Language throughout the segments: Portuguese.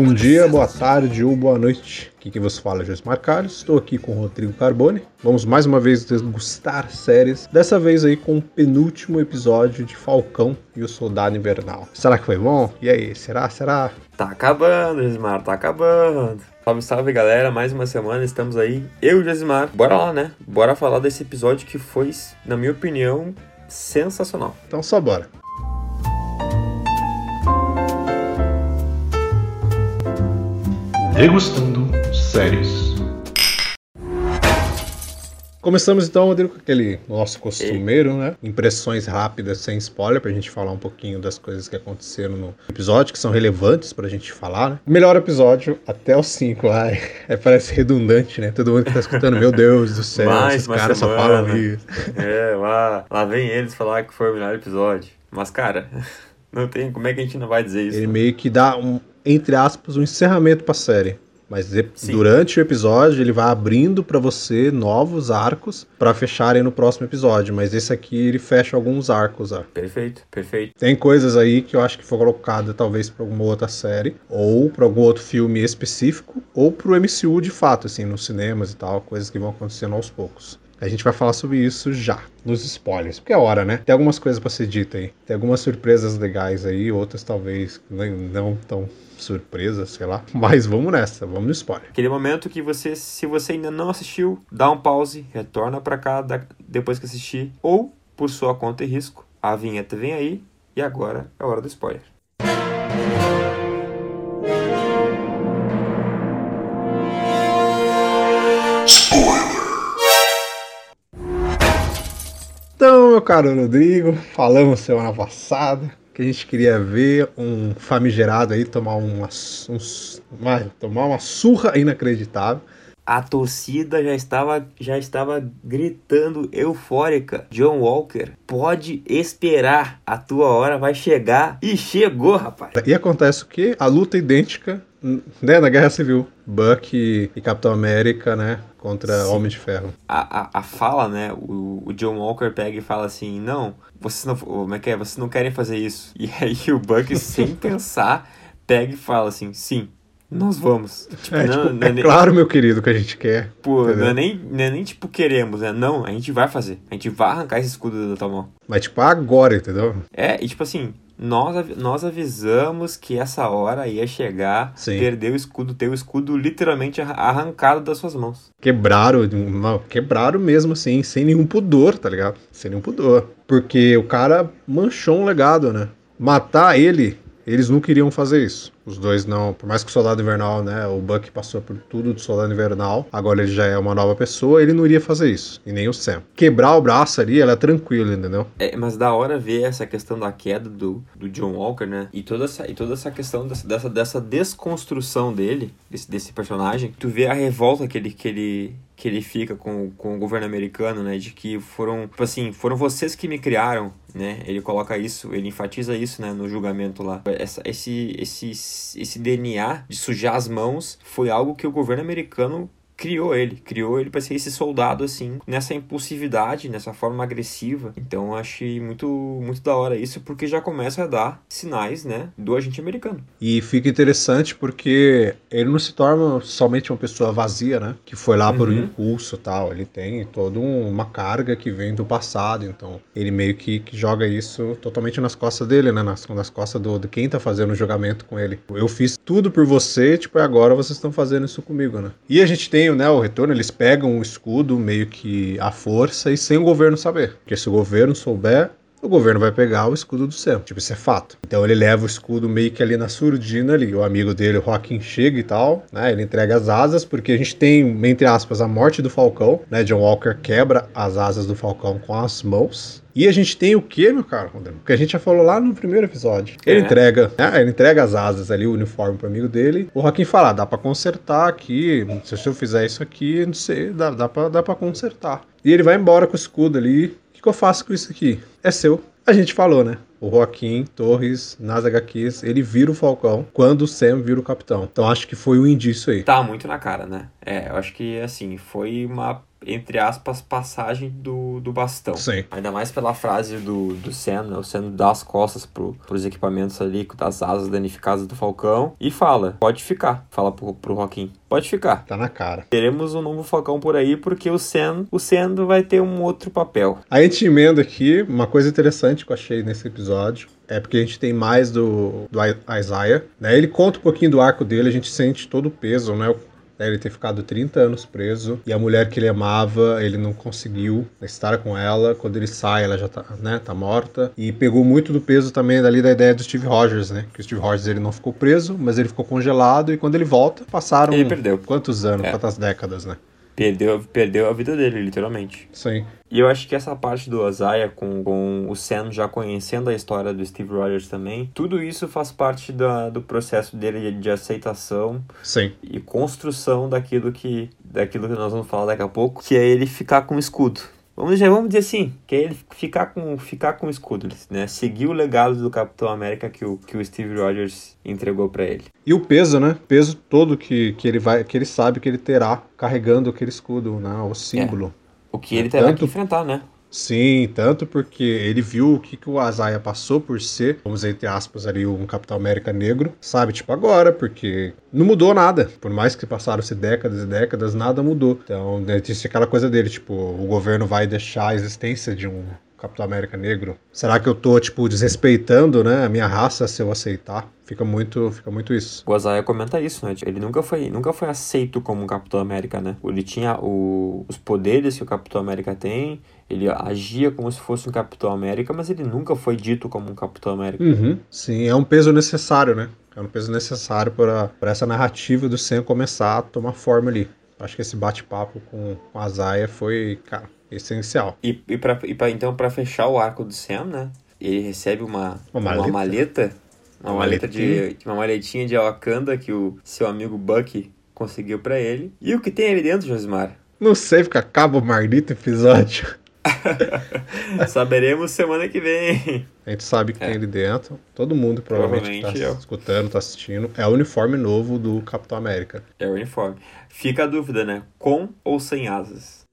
Bom dia, boa tarde ou boa noite. Aqui que você fala é Josimar Carlos. Estou aqui com o Rodrigo Carbone. Vamos mais uma vez degustar séries. Dessa vez aí com o penúltimo episódio de Falcão e o Soldado Invernal. Será que foi bom? E aí, será? Será? Tá acabando, Josimar, tá acabando. Salve, salve galera, mais uma semana estamos aí, eu e o Josimar. Bora lá, né? Bora falar desse episódio que foi, na minha opinião, sensacional. Então só bora. Degustando séries. Começamos então, Rodrigo, com aquele nosso costumeiro, né? Impressões rápidas, sem spoiler, pra gente falar um pouquinho das coisas que aconteceram no episódio, que são relevantes pra gente falar, né? Melhor episódio até o 5. Ai, é, parece redundante, né? Todo mundo que tá escutando, meu Deus do céu, Mais esses caras só falam isso. É, lá, lá vem eles falar que foi o melhor episódio. Mas, cara, não tem. Como é que a gente não vai dizer isso? Ele meio que dá um, entre aspas, um encerramento pra série. Mas Sim. durante o episódio ele vai abrindo pra você novos arcos pra fecharem no próximo episódio. Mas esse aqui ele fecha alguns arcos, ó. Perfeito, perfeito. Tem coisas aí que eu acho que foi colocada talvez pra alguma outra série, ou pra algum outro filme específico, ou pro MCU de fato, assim, nos cinemas e tal, coisas que vão acontecendo aos poucos. A gente vai falar sobre isso já, nos spoilers, porque é hora, né? Tem algumas coisas pra ser dita aí. Tem algumas surpresas legais aí, outras talvez nem- não tão surpresas, sei lá. Mas vamos nessa, vamos no spoiler. Aquele momento que você, se você ainda não assistiu, dá um pause, retorna pra cá depois que assistir, ou, por sua conta e risco, a vinheta vem aí, e agora é hora do spoiler. Caro Rodrigo, falamos semana passada que a gente queria ver um famigerado aí tomar uma, uns- uma- tomar uma surra inacreditável. A torcida já estava, já estava gritando eufórica. John Walker, pode esperar, a tua hora vai chegar. E chegou, rapaz. E acontece o quê? A luta idêntica né, na Guerra Civil. Buck e, e Capitão América, né? Contra Sim. Homem de Ferro. A, a, a fala, né? O, o John Walker pega e fala assim: Não, vocês não, como é que é? Vocês não querem fazer isso. E aí o Buck, sem pensar, pega e fala assim: Sim, nós vamos. Tipo, É, não, tipo, não é é nem- claro, meu querido, que a gente quer. pô, não, é nem, não é nem tipo queremos, né? Não, a gente vai fazer. A gente vai arrancar esse escudo da tua mão. Mas, tipo, agora, entendeu? É, e tipo assim, nós, nós avisamos que essa hora ia chegar, Sim. perder o escudo, ter o escudo literalmente arra- arrancado das suas mãos. Quebraram, não, quebraram mesmo assim, sem nenhum pudor, tá ligado? Sem nenhum pudor. Porque o cara manchou um legado, né? Matar ele, eles não queriam fazer isso. Os dois não, por mais que o Soldado Invernal, né? O Buck passou por tudo do Soldado Invernal, agora ele já é uma nova pessoa, ele não iria fazer isso. E nem o Sam. Quebrar o braço ali, ela é tranquilo, entendeu? É, mas da hora ver essa questão da queda do, do John Walker, né? E toda essa, e toda essa questão dessa, dessa, dessa desconstrução dele, desse, desse personagem. Tu vê a revolta que ele, que ele, que ele fica com, com o governo americano, né? De que foram, tipo assim, foram vocês que me criaram, né? Ele coloca isso, ele enfatiza isso, né? No julgamento lá. Essa, esse, esse, esse DNA de sujar as mãos foi algo que o governo americano criou ele, criou ele para ser esse soldado assim, nessa impulsividade, nessa forma agressiva. Então eu achei muito muito da hora isso porque já começa a dar sinais, né, do agente americano. E fica interessante porque ele não se torna somente uma pessoa vazia, né? Que foi lá por um Uhum. impulso e tal. Ele tem toda um- uma carga que vem do passado. Então, ele meio que, que joga isso totalmente nas costas dele, né? Nas, nas costas do, de quem tá fazendo o julgamento com ele. Eu fiz tudo por você, tipo, e agora vocês estão fazendo isso comigo, né? E a gente tem, né, o retorno, eles pegam o escudo meio que à força e sem o governo saber. Porque se o governo souber, o governo vai pegar o escudo do Sam. Tipo, isso é fato. Então ele leva o escudo meio que ali na surdina ali. O amigo dele, o Joaquim, chega e tal, né? Ele entrega as asas, porque a gente tem, entre aspas, a morte do Falcão, né? John Walker quebra as asas do Falcão com as mãos. E a gente tem o que, meu caro Rodrigo? Que a gente já falou lá no primeiro episódio. Ele É. entrega, né? Ele entrega as asas ali, o uniforme pro amigo dele. O Joaquim fala: "Ah, dá pra consertar aqui. Se eu fizer isso aqui, não sei, dá, dá, pra, dá pra consertar. E ele vai embora com o escudo ali. Que eu faço com isso aqui? é seu. A gente falou, né? O Joaquim Torres, nas HQs, ele vira o Falcão quando o Sam vira o Capitão. Então acho que foi um indício aí. Tá muito na cara, né? É, eu acho que, assim, foi uma entre aspas, passagem do, do bastão. Sim. Ainda mais pela frase do, do Sam, né? O Sam dá as costas pro, pros equipamentos ali, das asas danificadas do Falcão e fala, pode ficar. Fala pro, pro Joaquim, pode ficar. Tá na cara. Teremos um novo Falcão por aí, porque o Sam, o Sam vai ter um outro papel. A gente emenda aqui, uma coisa interessante que eu achei nesse episódio, é porque a gente tem mais do, do Isaiah, né? Ele conta um pouquinho do arco dele, a gente sente todo o peso, né? né, ele ter ficado 30 anos preso e a mulher que ele amava, ele não conseguiu estar com ela. Quando ele sai, ela já tá, né, tá morta. E pegou muito do peso também dali da ideia do Steve Rogers, né? Que o Steve Rogers ele não ficou preso, mas ele ficou congelado e quando ele volta, passaram ele perdeu. quantos anos, é. quantas décadas, né? Perdeu, perdeu a vida dele, literalmente. Sim. E eu acho que essa parte do Isaiah, com, com o Sam já conhecendo a história do Steve Rogers também, tudo isso faz parte da, do processo dele de, de aceitação Sim. e construção daquilo que, daquilo que nós vamos falar daqui a pouco, que é ele ficar com o escudo. Vamos dizer, vamos dizer assim, que é ele ficar com, ficar com o escudo, né? Seguir o legado do Capitão América que o, que o Steve Rogers entregou para ele. E o peso, né? Peso todo que, que ele vai, que ele sabe que ele terá carregando aquele escudo, né? O símbolo. É. O que ele terá Tanto... que enfrentar, né? Sim, tanto porque ele viu o que, que o Azaia passou por ser, vamos dizer, entre aspas, ali, um Capitão América negro, sabe? Tipo, agora, porque não mudou nada. Por mais que passaram-se décadas e décadas, nada mudou. Então, existe aquela coisa dele, tipo, o governo vai deixar a existência de um Capitão América negro? Será que eu tô, tipo, desrespeitando, né, a minha raça se eu aceitar? Fica muito, fica muito isso. O Azaia comenta isso, né? Ele nunca foi, nunca foi aceito como um Capitão América, né? Ele tinha o, os poderes que o Capitão América tem, ele agia como se fosse um Capitão América, mas ele nunca foi dito como um Capitão América. Uhum. Sim, é um peso necessário, né? É um peso necessário para essa narrativa do Sam começar a tomar forma ali. Acho que esse bate-papo com, com a Zaya foi, cara, essencial. E, e, pra, e pra, então, para fechar o arco do Sam, né? Ele recebe uma, uma maleta, uma, maleta, uma, maleta de, uma maletinha de Wakanda que o seu amigo Bucky conseguiu para ele. E o que tem ali dentro, Josimar? Não sei, fica acaba o maldito episódio. Saberemos semana que vem. A gente sabe que é. tem ali dentro. Todo mundo provavelmente, provavelmente tá escutando, tá assistindo. É o uniforme novo do Capitão América. É o uniforme. Fica a dúvida, né? Com ou sem asas?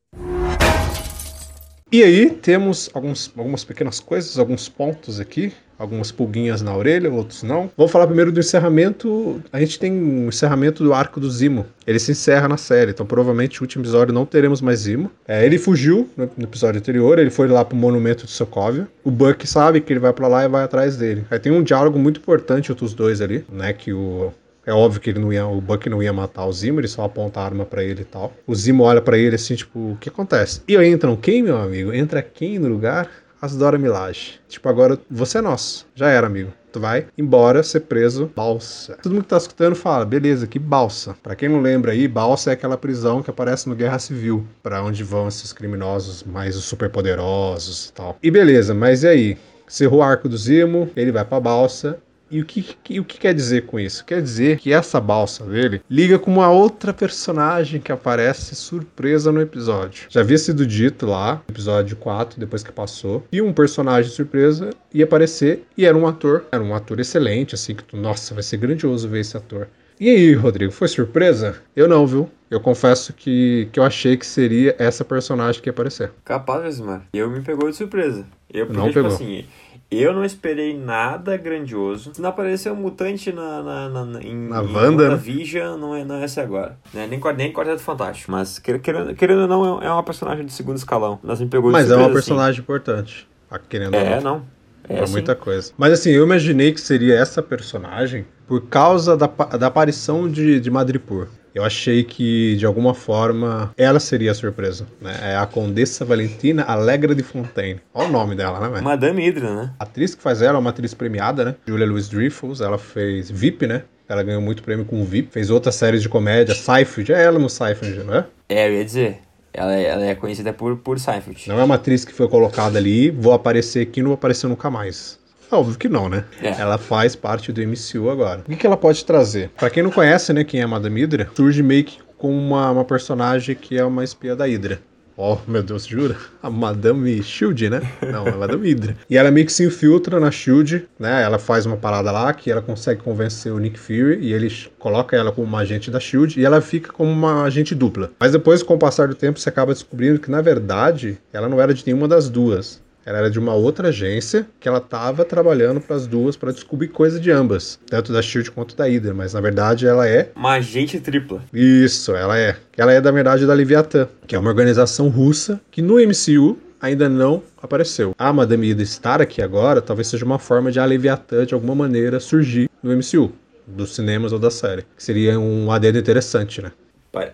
E aí temos alguns, algumas pequenas coisas, alguns pontos aqui, algumas pulguinhas na orelha, outros não. Vamos falar primeiro do encerramento. A gente tem um encerramento do arco do Zimo. Ele se encerra na série, então provavelmente no último episódio não teremos mais Zimo. É, ele fugiu no, no, episódio anterior, ele foi lá pro monumento de Sokovia. O Buck sabe que ele vai para lá e vai atrás dele. Aí tem um diálogo muito importante entre os dois ali, né? Que o é óbvio que ele não ia, o Buck não ia matar o Zimo, ele só aponta a arma para ele e tal. O Zimo olha para ele assim, tipo, o que acontece? E aí entram quem, meu amigo? Entra quem no lugar? As Dora Milaje. Tipo, agora você é nosso. Já era, amigo. Tu vai embora ser preso, balsa. Todo mundo que tá escutando fala, beleza, que balsa. Para quem não lembra aí, balsa é aquela prisão que aparece no Guerra Civil, para onde vão esses criminosos mais superpoderosos e tal. E beleza, mas e aí? Cerrou o arco do Zimo, ele vai pra balsa e o que, que, o que quer dizer com isso? Quer dizer que essa balsa dele liga com uma outra personagem que aparece surpresa no episódio. Já havia sido dito lá, episódio 4, depois que passou, e um personagem surpresa ia aparecer e era um ator, era um ator excelente, assim, que tu, nossa, vai ser grandioso ver esse ator. E aí, Rodrigo, foi surpresa? Eu não, viu? Eu confesso que, que eu achei que seria essa personagem que ia aparecer. Capaz, mano. Eu me pegou de surpresa. Eu, porque, não tipo pegou. assim, eu não esperei nada grandioso. Se não apareceu um mutante na, na, na, em, na em Wanda, né? Vision, não é, não é esse agora. Né? Nem, nem Quarteto Fantástico. Mas, querendo, querendo ou não, é uma personagem de segundo escalão. Nós me pegou Mas surpresa, é uma personagem assim. importante. Querendo é, não. É, pra muita coisa. Mas assim, eu imaginei que seria essa personagem por causa da, da aparição de, de Madripoor. Eu achei que, de alguma forma, ela seria a surpresa. Né? É a Condessa Valentina Alegra de Fontaine. Olha o nome dela, né, velho? Madame Hydra, né? A atriz que faz ela é uma atriz premiada, né? Julia Louis-Dreyfus. Ela fez VIP, né? Ela ganhou muito prêmio com VIP. Fez outras séries de comédia. Seinfeld. É ela no Seinfeld, não é? É, eu ia dizer. Ela é, ela é conhecida por, por Seinfeld. Não é uma atriz que foi colocada ali, vou aparecer aqui não vou aparecer nunca mais. Óbvio que não, né? É. Ela faz parte do MCU agora. O que, que ela pode trazer? Para quem não conhece, né, quem é a Madame Hydra, surge meio que com uma, uma personagem que é uma espia da Hydra. Oh, meu Deus, jura? A Madame Shield, né? Não, a Madame Hydra. E ela meio que se infiltra na Shield, né? Ela faz uma parada lá que ela consegue convencer o Nick Fury e ele coloca ela como uma agente da Shield e ela fica como uma agente dupla. Mas depois, com o passar do tempo, você acaba descobrindo que, na verdade, ela não era de nenhuma das duas. Ela era de uma outra agência que ela estava trabalhando para as duas para descobrir coisa de ambas, tanto da Shield quanto da Hydra, mas na verdade ela é uma agente tripla. Isso, ela é. Ela é da verdade da Leviathan, que é uma organização russa que no MCU ainda não apareceu. A Madame Hydra estar aqui agora talvez seja uma forma de a Leviathan de alguma maneira surgir no MCU, dos cinemas ou da série, que seria um adendo interessante, né?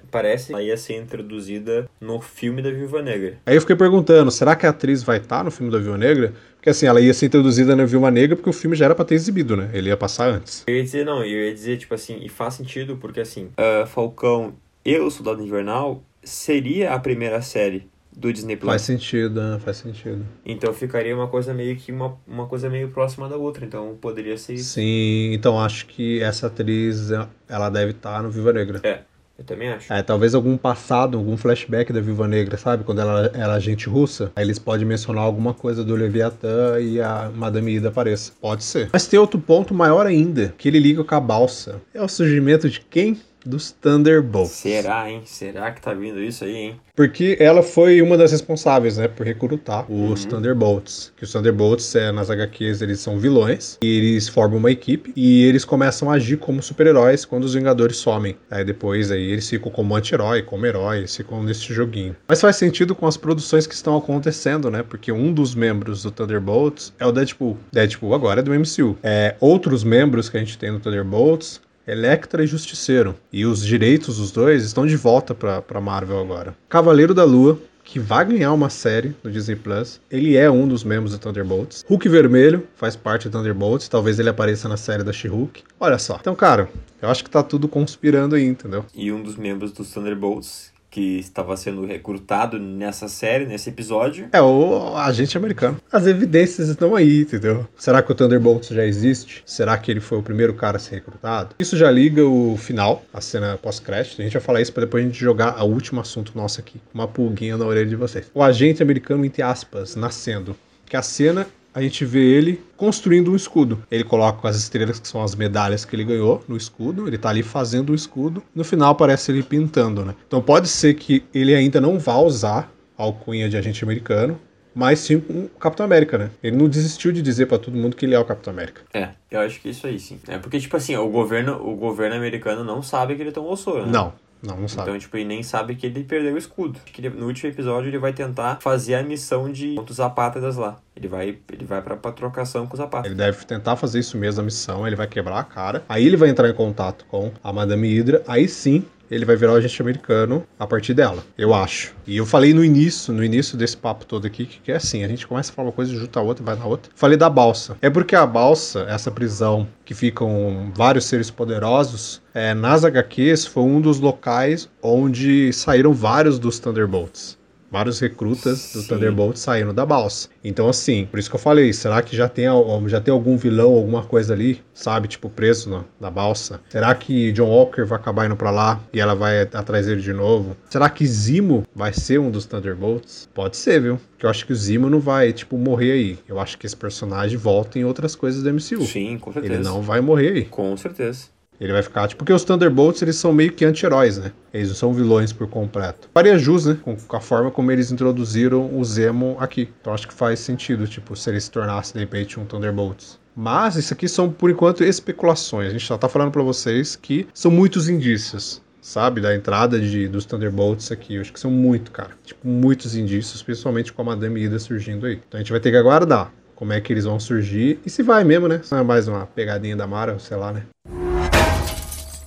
Parece que ela ia ser introduzida no filme da Viúva Negra. Aí eu fiquei perguntando, será que a atriz vai estar no filme da Viúva Negra? Porque assim, ela ia ser introduzida na Viúva Negra porque o filme já era pra ter exibido, né? Ele ia passar antes. Eu ia dizer, não, eu ia dizer, tipo assim, e faz sentido porque assim, uh, Falcão e o Soldado Invernal seria a primeira série do Disney Plus. Faz sentido, né? faz sentido. Então ficaria uma coisa meio que uma, uma coisa meio próxima da outra, então poderia ser isso. Sim, então acho que essa atriz ela deve estar no Viva Negra. É. Eu também acho. É, talvez algum passado, algum flashback da Viúva Negra, sabe? Quando ela era agente russa, aí eles podem mencionar alguma coisa do Leviatã e a Madame Ida apareça. Pode ser. Mas tem outro ponto maior ainda, que ele liga com a balsa. É o surgimento de quem? Dos Thunderbolts. Será, hein? Será que tá vindo isso aí, hein? Porque ela foi uma das responsáveis, né, por recrutar os uhum. Thunderbolts. Que os Thunderbolts, é, nas HQs, eles são vilões, e eles formam uma equipe, e eles começam a agir como super-heróis quando os Vingadores somem. Aí depois, aí eles ficam como anti-herói, como herói, eles ficam nesse joguinho. Mas faz sentido com as produções que estão acontecendo, né, porque um dos membros do Thunderbolts é o Deadpool. Deadpool agora é do MCU. É, outros membros que a gente tem no Thunderbolts Electra e Justiceiro. E os direitos dos dois estão de volta para Marvel agora. Cavaleiro da Lua, que vai ganhar uma série no Disney Plus. Ele é um dos membros do Thunderbolts. Hulk Vermelho faz parte do Thunderbolts. Talvez ele apareça na série da She-Hulk. Olha só. Então, cara, eu acho que tá tudo conspirando aí, entendeu? E um dos membros dos Thunderbolts que estava sendo recrutado nessa série, nesse episódio. É, o agente americano. As evidências estão aí, entendeu? Será que o Thunderbolt já existe? Será que ele foi o primeiro cara a ser recrutado? Isso já liga o final, a cena pós-crédito. A gente vai falar isso para depois a gente jogar o último assunto nosso aqui. Uma pulguinha na orelha de vocês. O agente americano, entre aspas, nascendo. Que a cena a gente vê ele construindo um escudo. Ele coloca as estrelas, que são as medalhas que ele ganhou, no escudo. Ele tá ali fazendo o escudo. No final aparece ele pintando, né? Então pode ser que ele ainda não vá usar a alcunha de agente americano, mas sim o Capitão América, né? Ele não desistiu de dizer para todo mundo que ele é o Capitão América. É, eu acho que isso aí sim. É porque, tipo assim, o governo, o governo americano não sabe que ele tomou soro, né? Não, não, não sabe. Então, tipo, ele nem sabe que ele perdeu o escudo. Que no último episódio ele vai tentar fazer a missão de dos apátridas lá. Ele vai, ele vai pra, pra trocação com os apátridas. Ele deve tentar fazer isso mesmo, a missão. Ele vai quebrar a cara. Aí ele vai entrar em contato com a Madame Hydra. Aí sim ele vai virar o agente americano a partir dela, eu acho. E eu falei no início, no início desse papo todo aqui, que é assim, a gente começa a falar uma coisa, junta a outra, vai na outra. Falei da balsa. É porque a balsa, essa prisão que ficam vários seres poderosos, é, nas HQs foi um dos locais onde saíram vários dos Thunderbolts vários recrutas Sim. do Thunderbolt saindo da balsa. Então, assim, por isso que eu falei, será que já tem, já tem algum vilão, alguma coisa ali, sabe, tipo, preso na, na balsa? Será que John Walker vai acabar indo pra lá e ela vai atrás dele de novo? Será que Zimo vai ser um dos Thunderbolts? Pode ser, viu? Porque eu acho que o Zimo não vai, tipo, morrer aí. Eu acho que esse personagem volta em outras coisas do MCU. Sim, com certeza. Ele não vai morrer aí. Com certeza. Ele vai ficar, tipo, porque os Thunderbolts, eles são meio que anti-heróis, né? Eles não são vilões por completo. Faria jus, né? Com, a forma como eles introduziram o Zemo aqui. Então acho que faz sentido, tipo, se ele se tornasse, de repente, um Thunderbolts. Mas isso aqui são, por enquanto, especulações. A gente só tá falando para vocês que são muitos indícios sabe, da entrada de, dos Thunderbolts aqui. Eu acho que são muito, cara. Tipo, muitos indícios, principalmente com a Madame Ida surgindo aí. Então a gente vai ter que aguardar como é que eles vão surgir e se vai mesmo, né? Se não é mais uma pegadinha da Mara, sei lá, né?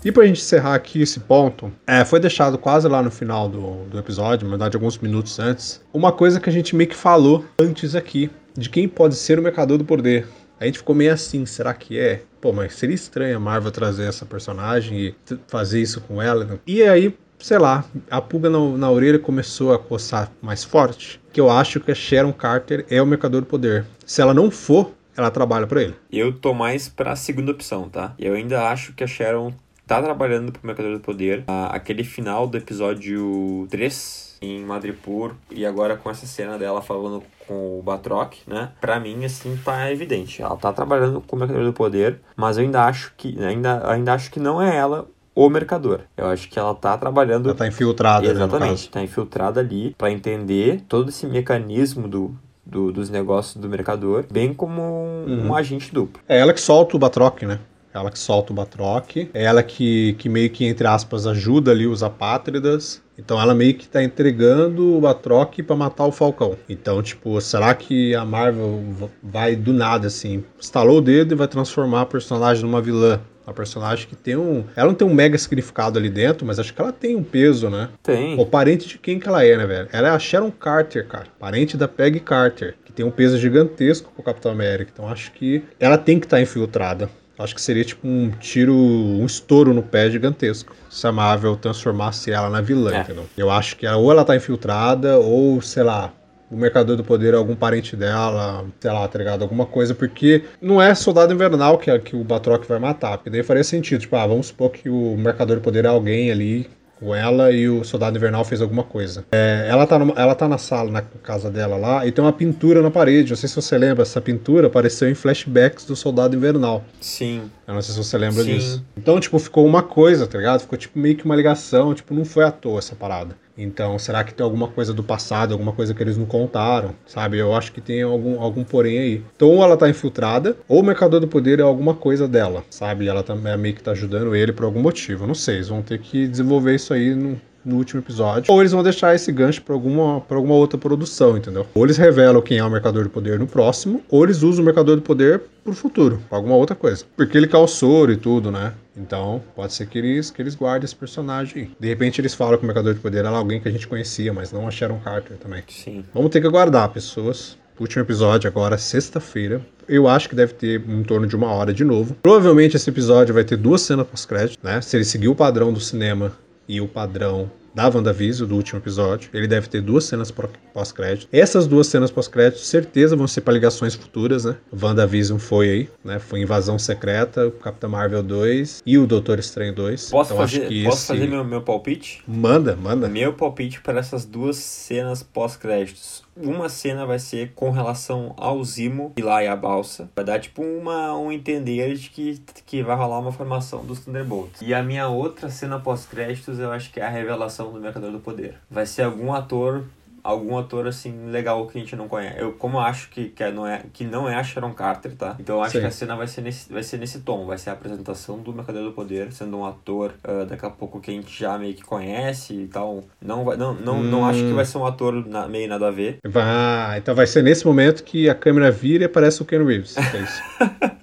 E pra gente encerrar aqui esse ponto, é, foi deixado quase lá no final do, do episódio, na verdade alguns minutos antes, uma coisa que a gente meio que falou antes aqui, de quem pode ser o Mercador do Poder. A gente ficou meio assim, será que é? Pô, mas seria estranho a Marvel trazer essa personagem e fazer isso com ela. Né? E aí, sei lá, a pulga na, na, orelha começou a coçar mais forte, que eu acho que a Sharon Carter é o Mercador do Poder. Se ela não for, ela trabalha para ele. Eu tô mais pra segunda opção, tá? Eu ainda acho que a Sharon tá trabalhando pro Mercador do Poder. Ah, aquele final do episódio 3 em Madripoor e agora com essa cena dela falando com o Batroc, né? Pra mim, assim, tá evidente. Ela tá trabalhando com o Mercador do Poder, mas eu ainda acho que ainda, ainda acho que não é ela o mercador. Eu acho que ela tá trabalhando. Ela tá infiltrada. Exatamente, tá infiltrada ali para entender todo esse mecanismo do, do, dos negócios do mercador, bem como um, uhum. um agente duplo. É ela que solta o Batroc, né? Ela que solta o Batroc. É ela que, que meio que, entre aspas, ajuda ali os apátridas. Então ela meio que tá entregando o Batroc para matar o Falcão. Então, tipo, será que a Marvel vai do nada, assim, estalou o dedo e vai transformar a personagem numa vilã? Uma personagem que tem um. Ela não tem um mega significado ali dentro, mas acho que ela tem um peso, né? Tem. O parente de quem que ela é, né, velho? Ela é a Sharon Carter, cara. Parente da Peggy Carter, que tem um peso gigantesco pro Capitão América. Então acho que ela tem que estar tá infiltrada. Acho que seria tipo um tiro, um estouro no pé gigantesco. Se a Marvel transformasse ela na vilã, é. entendeu? Eu acho que ela, ou ela tá infiltrada, ou, sei lá, o Mercador do Poder é algum parente dela, sei lá, tá ligado? Alguma coisa, porque não é Soldado Invernal que, é, que o Batroc vai matar, porque daí faria sentido, tipo, ah, vamos supor que o Mercador do Poder é alguém ali com ela e o Soldado Invernal fez alguma coisa. É, ela, tá numa, ela tá na sala, na casa dela lá, e tem uma pintura na parede. Não sei se você lembra, essa pintura apareceu em flashbacks do Soldado Invernal. Sim. Eu não sei se você lembra Sim. disso. Então, tipo, ficou uma coisa, tá ligado? Ficou tipo meio que uma ligação, tipo, não foi à toa essa parada. Então, será que tem alguma coisa do passado, alguma coisa que eles não contaram, sabe? Eu acho que tem algum, algum porém aí. Então, ou ela tá infiltrada, ou o Mercador do Poder é alguma coisa dela, sabe? Ela também é meio que tá ajudando ele por algum motivo. Não sei, eles vão ter que desenvolver isso aí no, no último episódio, ou eles vão deixar esse gancho para alguma, pra alguma outra produção, entendeu? Ou eles revelam quem é o Mercador do Poder no próximo, ou eles usam o Mercador do Poder pro futuro, pra alguma outra coisa. Porque ele quer soro e tudo, né? Então, pode ser que eles, que eles guardem esse personagem. De repente eles falam que o Mercador de Poder era alguém que a gente conhecia, mas não a Sharon Carter também. Sim. Vamos ter que aguardar, pessoas. Último episódio agora, sexta-feira. Eu acho que deve ter em torno de uma hora de novo. Provavelmente esse episódio vai ter duas cenas pós-crédito, né? Se ele seguir o padrão do cinema e o padrão da WandaVision, do último episódio. Ele deve ter duas cenas pós-crédito. Essas duas cenas pós-crédito, certeza, vão ser para ligações futuras, né? WandaVision foi aí, né? Foi Invasão Secreta, Capitão Marvel 2 e o Doutor Estranho 2. Posso então, fazer, posso esse... fazer meu, meu palpite? Manda, manda. Meu palpite para essas duas cenas pós-créditos. Uma cena vai ser com relação ao Zimo e lá e a balsa. Vai dar tipo uma, um entender de que, que vai rolar uma formação dos Thunderbolts. E a minha outra cena pós-créditos eu acho que é a revelação do Mercador do Poder. Vai ser algum ator algum ator assim legal que a gente não conhece. Eu como eu acho que, que não é que não é a Sharon Carter, tá? Então eu acho Sim. que a cena vai ser nesse vai ser nesse tom, vai ser a apresentação do Mercador do Poder, sendo um ator uh, daqui a pouco que a gente já meio que conhece e tal. Não vai não não, hum. não acho que vai ser um ator na, meio nada a ver. Vai, então vai ser nesse momento que a câmera vira e aparece o Ken Reeves. É isso.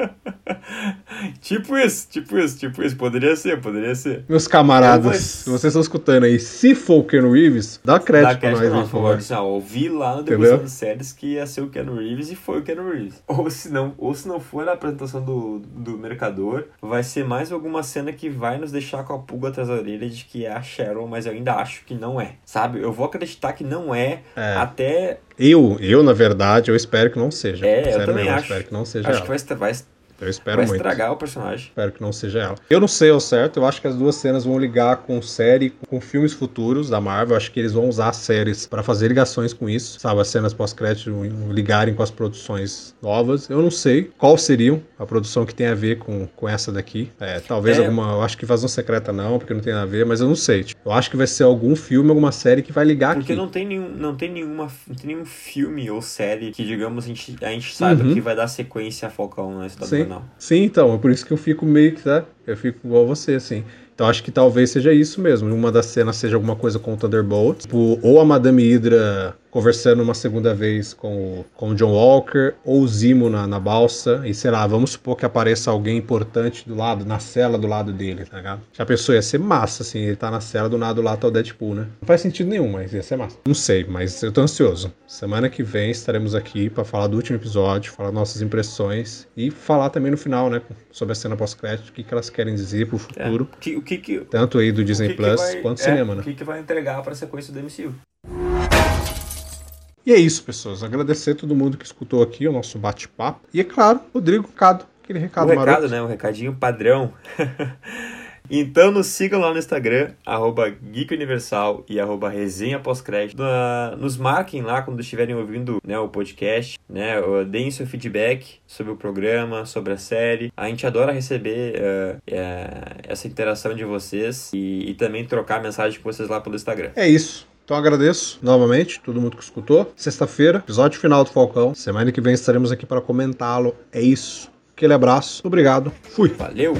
tipo isso, tipo isso, tipo isso. Poderia ser, poderia ser. Meus camaradas, se vocês estão escutando aí, se for o Ken Reeves, dá crédito dá pra nós, por favor. Assim, ouvi lá no Degustando Séries que ia ser o Ken Reeves e foi o Ken Reeves. Ou se não, ou se não for a apresentação do, do Mercador, vai ser mais alguma cena que vai nos deixar com a pulga atrás da orelha de que é a Cheryl, mas eu ainda acho que não é. Sabe? Eu vou acreditar que não é, é. até eu, eu, na verdade, eu espero que não seja. É, Sério eu também mesmo, acho. Eu espero que não seja Acho ela. que vai, vai, eu espero Vai muito. estragar o personagem. Espero que não seja ela. Eu não sei ao certo, eu acho que as duas cenas vão ligar com série, com filmes futuros da Marvel. Eu acho que eles vão usar séries para fazer ligações com isso, sabe? As cenas pós-crédito ligarem com as produções novas. Eu não sei qual seriam a produção que tem a ver com, com essa daqui. É, talvez é... alguma. Eu acho que Invasão Secreta não, porque não tem nada a ver, mas eu não sei. Tipo, eu acho que vai ser algum filme, alguma série que vai ligar porque aqui. Porque não tem nenhum, não tem nenhuma, não tem nenhum filme ou série que, digamos, a gente, a gente saiba uhum. que vai dar sequência a Falcão na Cidade Sim. Sim, então é por isso que eu fico meio que, tá? Eu fico igual você, assim. Então acho que talvez seja isso mesmo. Uma das cenas seja alguma coisa com o Thunderbolt. Tipo, ou a Madame Hydra conversando uma segunda vez com o, com o John Walker, ou o Zimo na, na balsa, e sei lá, vamos supor que apareça alguém importante do lado, na cela do lado dele, tá ligado? Já pensou, ia ser massa, assim, ele tá na cela do lado lá tá o Deadpool, né? Não faz sentido nenhum, mas ia ser massa. Não sei, mas eu tô ansioso. Semana que vem estaremos aqui para falar do último episódio, falar nossas impressões e falar também no final, né, sobre a cena pós-crédito, o que, que elas querem dizer pro é, futuro. É, que, o que, que, tanto aí do Disney Plus vai, quanto é, cinema, né? O que, que vai entregar pra sequência do MCU. E é isso, pessoas. Agradecer a todo mundo que escutou aqui o nosso bate-papo. E é claro, Rodrigo Cado, aquele recado o recado, maroto. né? Um recadinho padrão. Então nos sigam lá no Instagram, arroba Geek Universal e arroba resenha pós-crédito. Nos marquem lá quando estiverem ouvindo né, o podcast, né? Deem seu feedback sobre o programa, sobre a série. A gente adora receber uh, uh, essa interação de vocês e, e também trocar mensagem com vocês lá pelo Instagram. É isso. Então agradeço novamente todo mundo que escutou. Sexta-feira, episódio final do Falcão. Semana que vem estaremos aqui para comentá-lo. É isso. Aquele abraço. Obrigado. Fui. Valeu.